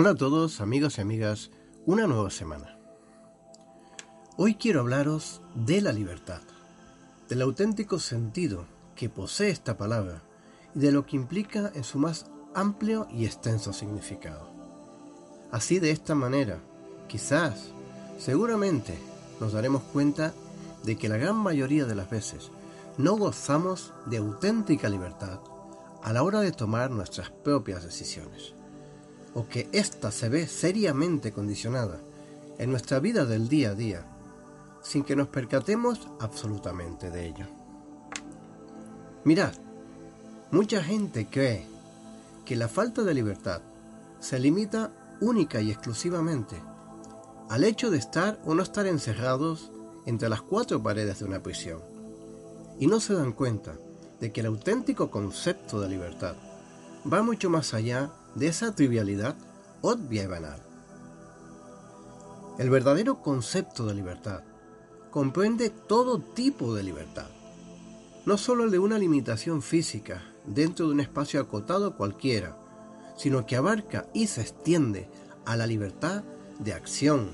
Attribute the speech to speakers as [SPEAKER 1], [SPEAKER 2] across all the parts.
[SPEAKER 1] Hola a todos, amigos y amigas, una nueva semana. Hoy quiero hablaros de la libertad, del auténtico sentido que posee esta palabra y de lo que implica en su más amplio y extenso significado. Así de esta manera, quizás, seguramente, nos daremos cuenta de que la gran mayoría de las veces no gozamos de auténtica libertad a la hora de tomar nuestras propias decisiones o que ésta se ve seriamente condicionada en nuestra vida del día a día, sin que nos percatemos absolutamente de ello. Mirad, mucha gente cree que la falta de libertad se limita única y exclusivamente al hecho de estar o no estar encerrados entre las cuatro paredes de una prisión, y no se dan cuenta de que el auténtico concepto de libertad va mucho más allá de esa trivialidad obvia y banal. El verdadero concepto de libertad comprende todo tipo de libertad, no solo el de una limitación física dentro de un espacio acotado cualquiera, sino que abarca y se extiende a la libertad de acción,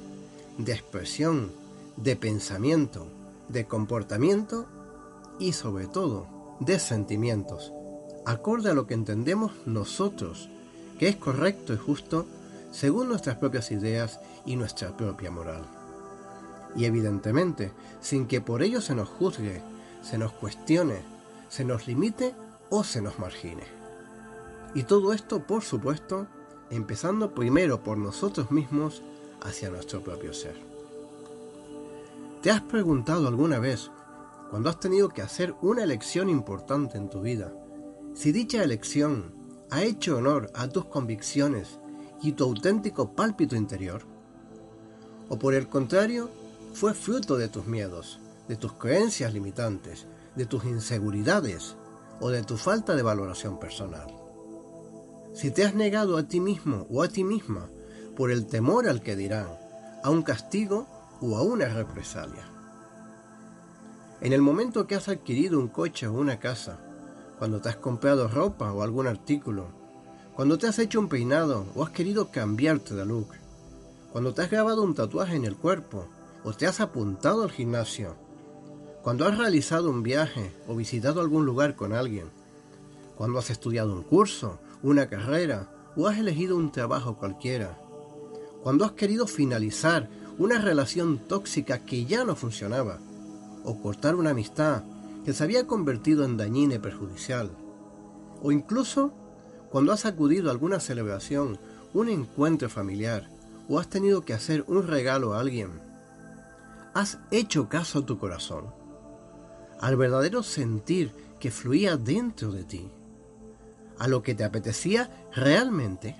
[SPEAKER 1] de expresión, de pensamiento, de comportamiento y sobre todo de sentimientos, acorde a lo que entendemos nosotros que es correcto y justo según nuestras propias ideas y nuestra propia moral. Y evidentemente, sin que por ello se nos juzgue, se nos cuestione, se nos limite o se nos margine. Y todo esto, por supuesto, empezando primero por nosotros mismos hacia nuestro propio ser. ¿Te has preguntado alguna vez, cuando has tenido que hacer una elección importante en tu vida, si dicha elección ha hecho honor a tus convicciones y tu auténtico pálpito interior? ¿O por el contrario, fue fruto de tus miedos, de tus creencias limitantes, de tus inseguridades o de tu falta de valoración personal? Si te has negado a ti mismo o a ti misma por el temor al que dirán, a un castigo o a una represalia. En el momento que has adquirido un coche o una casa, cuando te has comprado ropa o algún artículo, cuando te has hecho un peinado o has querido cambiarte de look, cuando te has grabado un tatuaje en el cuerpo o te has apuntado al gimnasio, cuando has realizado un viaje o visitado algún lugar con alguien, cuando has estudiado un curso, una carrera o has elegido un trabajo cualquiera, cuando has querido finalizar una relación tóxica que ya no funcionaba, o cortar una amistad que se había convertido en dañina y perjudicial, o incluso cuando has acudido a alguna celebración, un encuentro familiar, o has tenido que hacer un regalo a alguien, has hecho caso a tu corazón, al verdadero sentir que fluía dentro de ti, a lo que te apetecía realmente,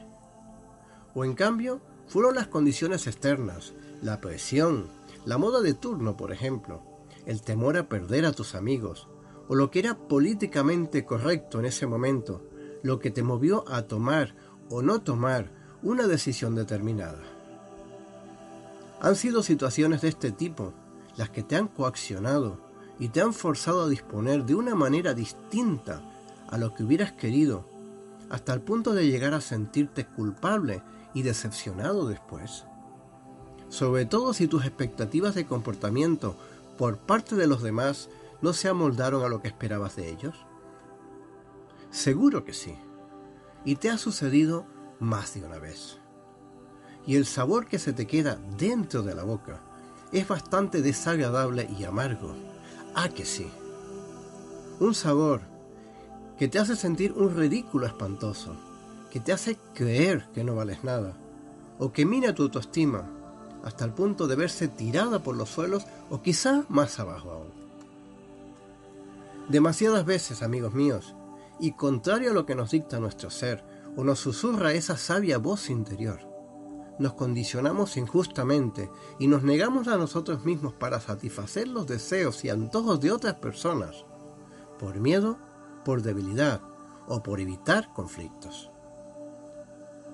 [SPEAKER 1] o en cambio fueron las condiciones externas, la presión, la moda de turno, por ejemplo, el temor a perder a tus amigos, o lo que era políticamente correcto en ese momento, lo que te movió a tomar o no tomar una decisión determinada. Han sido situaciones de este tipo las que te han coaccionado y te han forzado a disponer de una manera distinta a lo que hubieras querido, hasta el punto de llegar a sentirte culpable y decepcionado después. Sobre todo si tus expectativas de comportamiento por parte de los demás no se amoldaron a lo que esperabas de ellos? Seguro que sí. Y te ha sucedido más de una vez. Y el sabor que se te queda dentro de la boca es bastante desagradable y amargo. Ah, que sí. Un sabor que te hace sentir un ridículo espantoso, que te hace creer que no vales nada, o que mina tu autoestima, hasta el punto de verse tirada por los suelos o quizá más abajo aún. Demasiadas veces, amigos míos, y contrario a lo que nos dicta nuestro ser o nos susurra esa sabia voz interior, nos condicionamos injustamente y nos negamos a nosotros mismos para satisfacer los deseos y antojos de otras personas, por miedo, por debilidad o por evitar conflictos.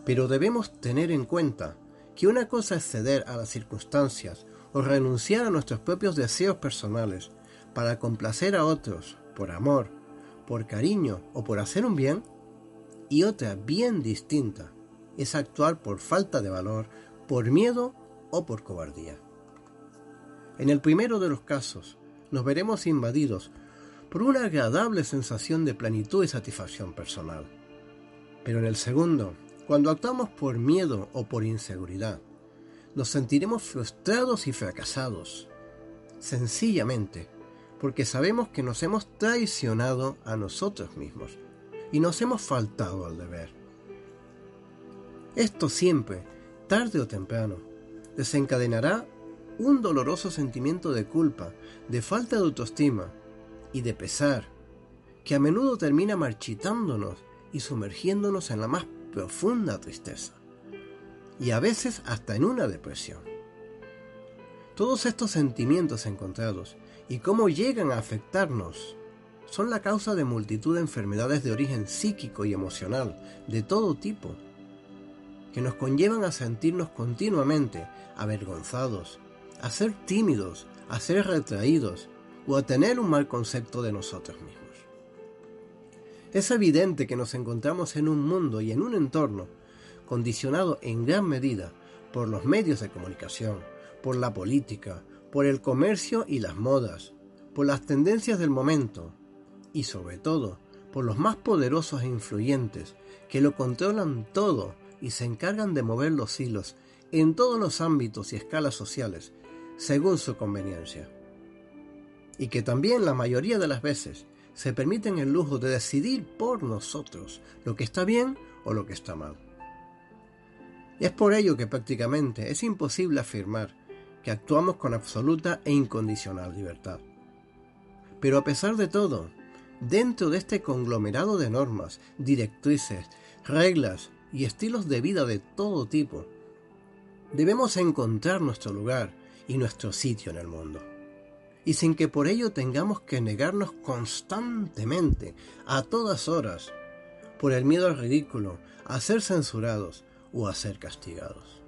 [SPEAKER 1] Pero debemos tener en cuenta que una cosa es ceder a las circunstancias o renunciar a nuestros propios deseos personales para complacer a otros por amor, por cariño o por hacer un bien, y otra bien distinta es actuar por falta de valor, por miedo o por cobardía. En el primero de los casos, nos veremos invadidos por una agradable sensación de plenitud y satisfacción personal. Pero en el segundo, cuando actuamos por miedo o por inseguridad, nos sentiremos frustrados y fracasados, sencillamente porque sabemos que nos hemos traicionado a nosotros mismos y nos hemos faltado al deber. Esto siempre, tarde o temprano, desencadenará un doloroso sentimiento de culpa, de falta de autoestima y de pesar, que a menudo termina marchitándonos y sumergiéndonos en la más profunda tristeza, y a veces hasta en una depresión. Todos estos sentimientos encontrados y cómo llegan a afectarnos son la causa de multitud de enfermedades de origen psíquico y emocional de todo tipo, que nos conllevan a sentirnos continuamente avergonzados, a ser tímidos, a ser retraídos o a tener un mal concepto de nosotros mismos. Es evidente que nos encontramos en un mundo y en un entorno condicionado en gran medida por los medios de comunicación, por la política, por el comercio y las modas, por las tendencias del momento y sobre todo por los más poderosos e influyentes que lo controlan todo y se encargan de mover los hilos en todos los ámbitos y escalas sociales según su conveniencia. Y que también la mayoría de las veces se permiten el lujo de decidir por nosotros lo que está bien o lo que está mal. Es por ello que prácticamente es imposible afirmar que actuamos con absoluta e incondicional libertad. Pero a pesar de todo, dentro de este conglomerado de normas, directrices, reglas y estilos de vida de todo tipo, debemos encontrar nuestro lugar y nuestro sitio en el mundo y sin que por ello tengamos que negarnos constantemente, a todas horas, por el miedo al ridículo, a ser censurados o a ser castigados.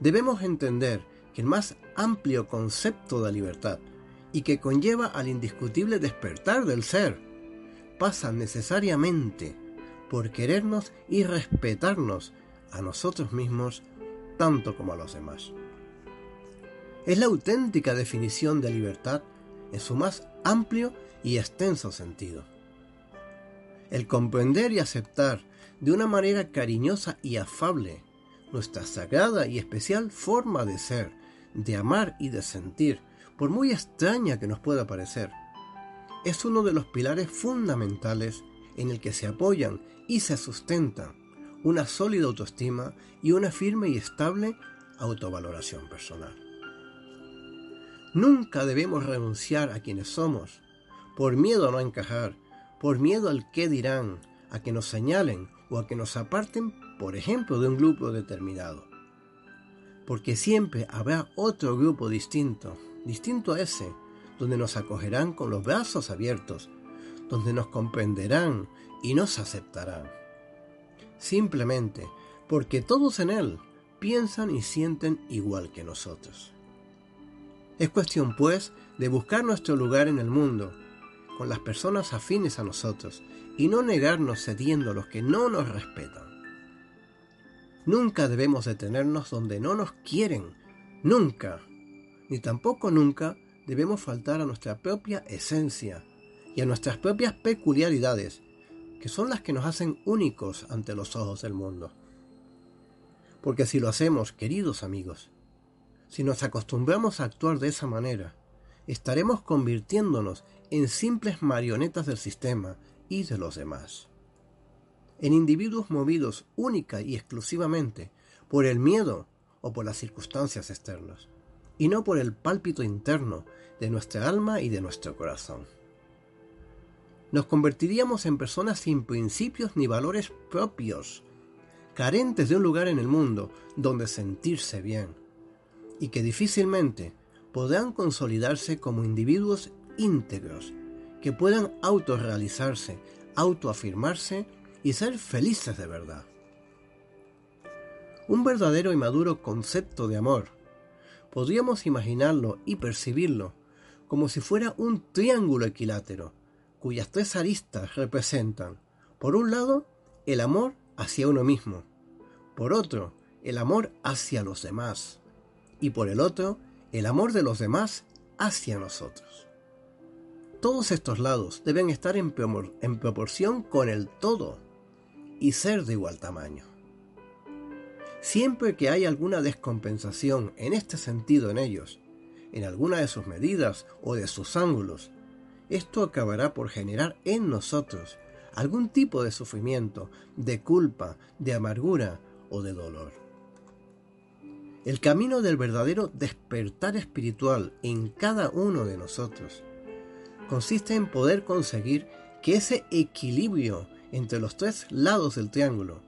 [SPEAKER 1] Debemos entender que el más amplio concepto de libertad y que conlleva al indiscutible despertar del ser pasa necesariamente por querernos y respetarnos a nosotros mismos tanto como a los demás es la auténtica definición de libertad en su más amplio y extenso sentido. El comprender y aceptar de una manera cariñosa y afable nuestra sagrada y especial forma de ser, de amar y de sentir, por muy extraña que nos pueda parecer, es uno de los pilares fundamentales en el que se apoyan y se sustentan una sólida autoestima y una firme y estable autovaloración personal. Nunca debemos renunciar a quienes somos, por miedo a no encajar, por miedo al qué dirán, a que nos señalen o a que nos aparten, por ejemplo, de un grupo determinado. Porque siempre habrá otro grupo distinto, distinto a ese, donde nos acogerán con los brazos abiertos, donde nos comprenderán y nos aceptarán. Simplemente porque todos en él piensan y sienten igual que nosotros. Es cuestión, pues, de buscar nuestro lugar en el mundo, con las personas afines a nosotros, y no negarnos cediendo a los que no nos respetan. Nunca debemos detenernos donde no nos quieren, nunca, ni tampoco nunca debemos faltar a nuestra propia esencia y a nuestras propias peculiaridades, que son las que nos hacen únicos ante los ojos del mundo. Porque si lo hacemos, queridos amigos, si nos acostumbramos a actuar de esa manera, estaremos convirtiéndonos en simples marionetas del sistema y de los demás. En individuos movidos única y exclusivamente por el miedo o por las circunstancias externas, y no por el pálpito interno de nuestra alma y de nuestro corazón. Nos convertiríamos en personas sin principios ni valores propios, carentes de un lugar en el mundo donde sentirse bien, y que difícilmente podrán consolidarse como individuos íntegros que puedan autorrealizarse, autoafirmarse y ser felices de verdad. Un verdadero y maduro concepto de amor. Podríamos imaginarlo y percibirlo como si fuera un triángulo equilátero, cuyas tres aristas representan, por un lado, el amor hacia uno mismo, por otro, el amor hacia los demás, y por el otro, el amor de los demás hacia nosotros. Todos estos lados deben estar en, proporción con el todo y ser de igual tamaño. Siempre que hay alguna descompensación en este sentido en ellos, en alguna de sus medidas o de sus ángulos, esto acabará por generar en nosotros algún tipo de sufrimiento, de culpa, de amargura o de dolor. El camino del verdadero despertar espiritual en cada uno de nosotros consiste en poder conseguir que ese equilibrio entre los tres lados del triángulo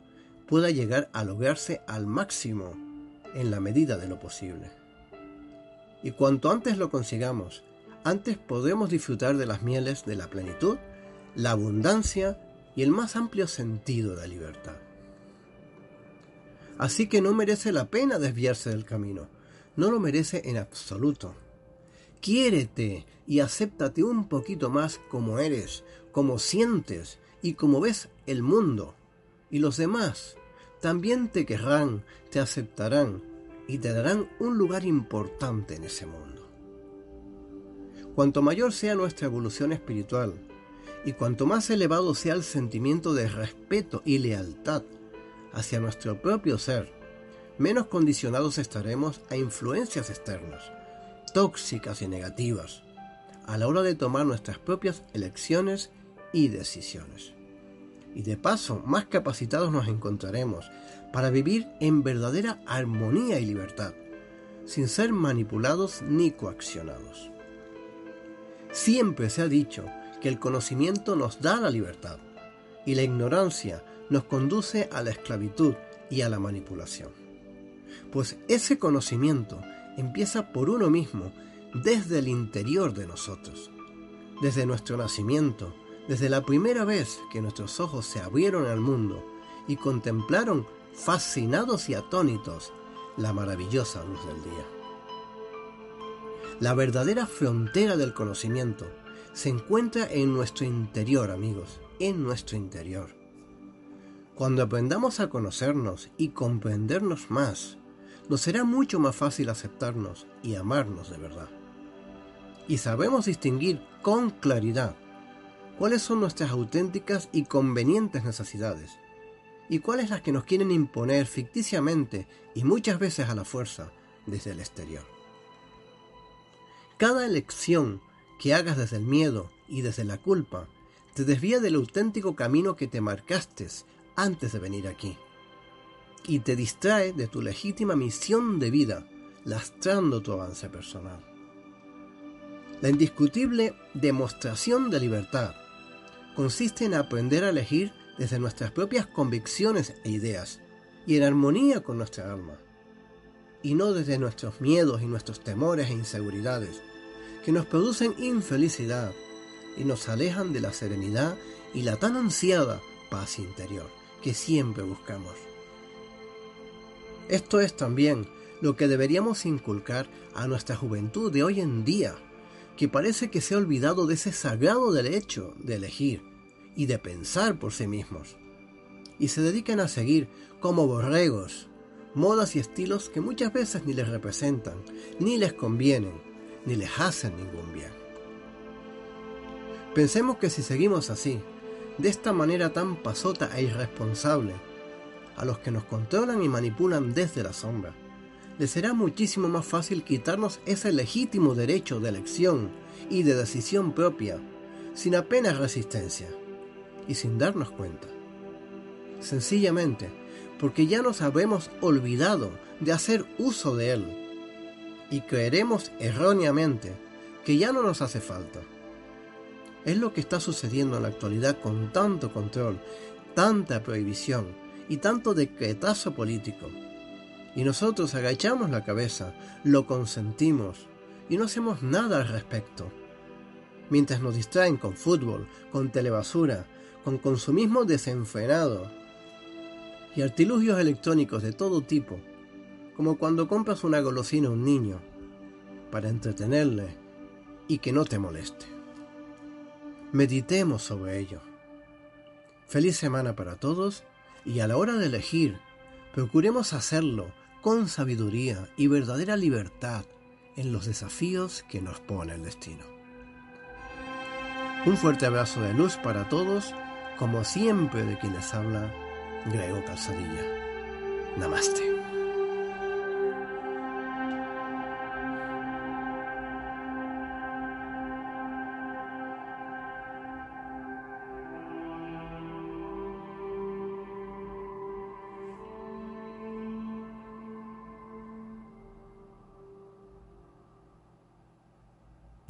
[SPEAKER 1] pueda llegar a lograrse al máximo en la medida de lo posible. Y cuanto antes lo consigamos, antes podremos disfrutar de las mieles de la plenitud, la abundancia y el más amplio sentido de libertad. Así que no merece la pena desviarse del camino, no lo merece en absoluto. Quiérete y acéptate un poquito más como eres, como sientes y como ves el mundo. Y los demás también te querrán, te aceptarán y te darán un lugar importante en ese mundo. Cuanto mayor sea nuestra evolución espiritual y cuanto más elevado sea el sentimiento de respeto y lealtad hacia nuestro propio ser, menos condicionados estaremos a influencias externas, tóxicas y negativas, a la hora de tomar nuestras propias elecciones y decisiones. Y de paso, más capacitados nos encontraremos para vivir en verdadera armonía y libertad, sin ser manipulados ni coaccionados. Siempre se ha dicho que el conocimiento nos da la libertad y la ignorancia nos conduce a la esclavitud y a la manipulación. Pues ese conocimiento empieza por uno mismo desde el interior de nosotros, desde nuestro nacimiento, desde la primera vez que nuestros ojos se abrieron al mundo y contemplaron fascinados y atónitos la maravillosa luz del día. La verdadera frontera del conocimiento se encuentra en nuestro interior, amigos, en nuestro interior. Cuando aprendamos a conocernos y comprendernos más, nos será mucho más fácil aceptarnos y amarnos de verdad. Y sabemos distinguir con claridad cuáles son nuestras auténticas y convenientes necesidades, y cuáles las que nos quieren imponer ficticiamente y muchas veces a la fuerza desde el exterior. Cada elección que hagas desde el miedo y desde la culpa te desvía del auténtico camino que te marcaste antes de venir aquí, y te distrae de tu legítima misión de vida, lastrando tu avance personal. La indiscutible demostración de libertad consiste en aprender a elegir desde nuestras propias convicciones e ideas y en armonía con nuestra alma, y no desde nuestros miedos y nuestros temores e inseguridades, que nos producen infelicidad y nos alejan de la serenidad y la tan ansiada paz interior que siempre buscamos. Esto es también lo que deberíamos inculcar a nuestra juventud de hoy en día, que parece que se ha olvidado de ese sagrado derecho de elegir y de pensar por sí mismos, y se dedican a seguir como borregos modas y estilos que muchas veces ni les representan, ni les convienen, ni les hacen ningún bien. Pensemos que si seguimos así, de esta manera tan pasota e irresponsable, a los que nos controlan y manipulan desde la sombra, les será muchísimo más fácil quitarnos ese legítimo derecho de elección y de decisión propia, sin apenas resistencia y sin darnos cuenta. Sencillamente, porque ya nos habremos olvidado de hacer uso de él y creeremos erróneamente que ya no nos hace falta. Es lo que está sucediendo en la actualidad con tanto control, tanta prohibición y tanto decretazo político. Y nosotros agachamos la cabeza, lo consentimos y no hacemos nada al respecto. Mientras nos distraen con fútbol, con telebasura, con consumismo desenfrenado y artilugios electrónicos de todo tipo, como cuando compras una golosina a un niño para entretenerle y que no te moleste. Meditemos sobre ello. Feliz semana para todos y a la hora de elegir, procuremos hacerlo con sabiduría y verdadera libertad en los desafíos que nos pone el destino. Un fuerte abrazo de luz para todos, como siempre de quienes habla Grego Calzadilla. Namaste.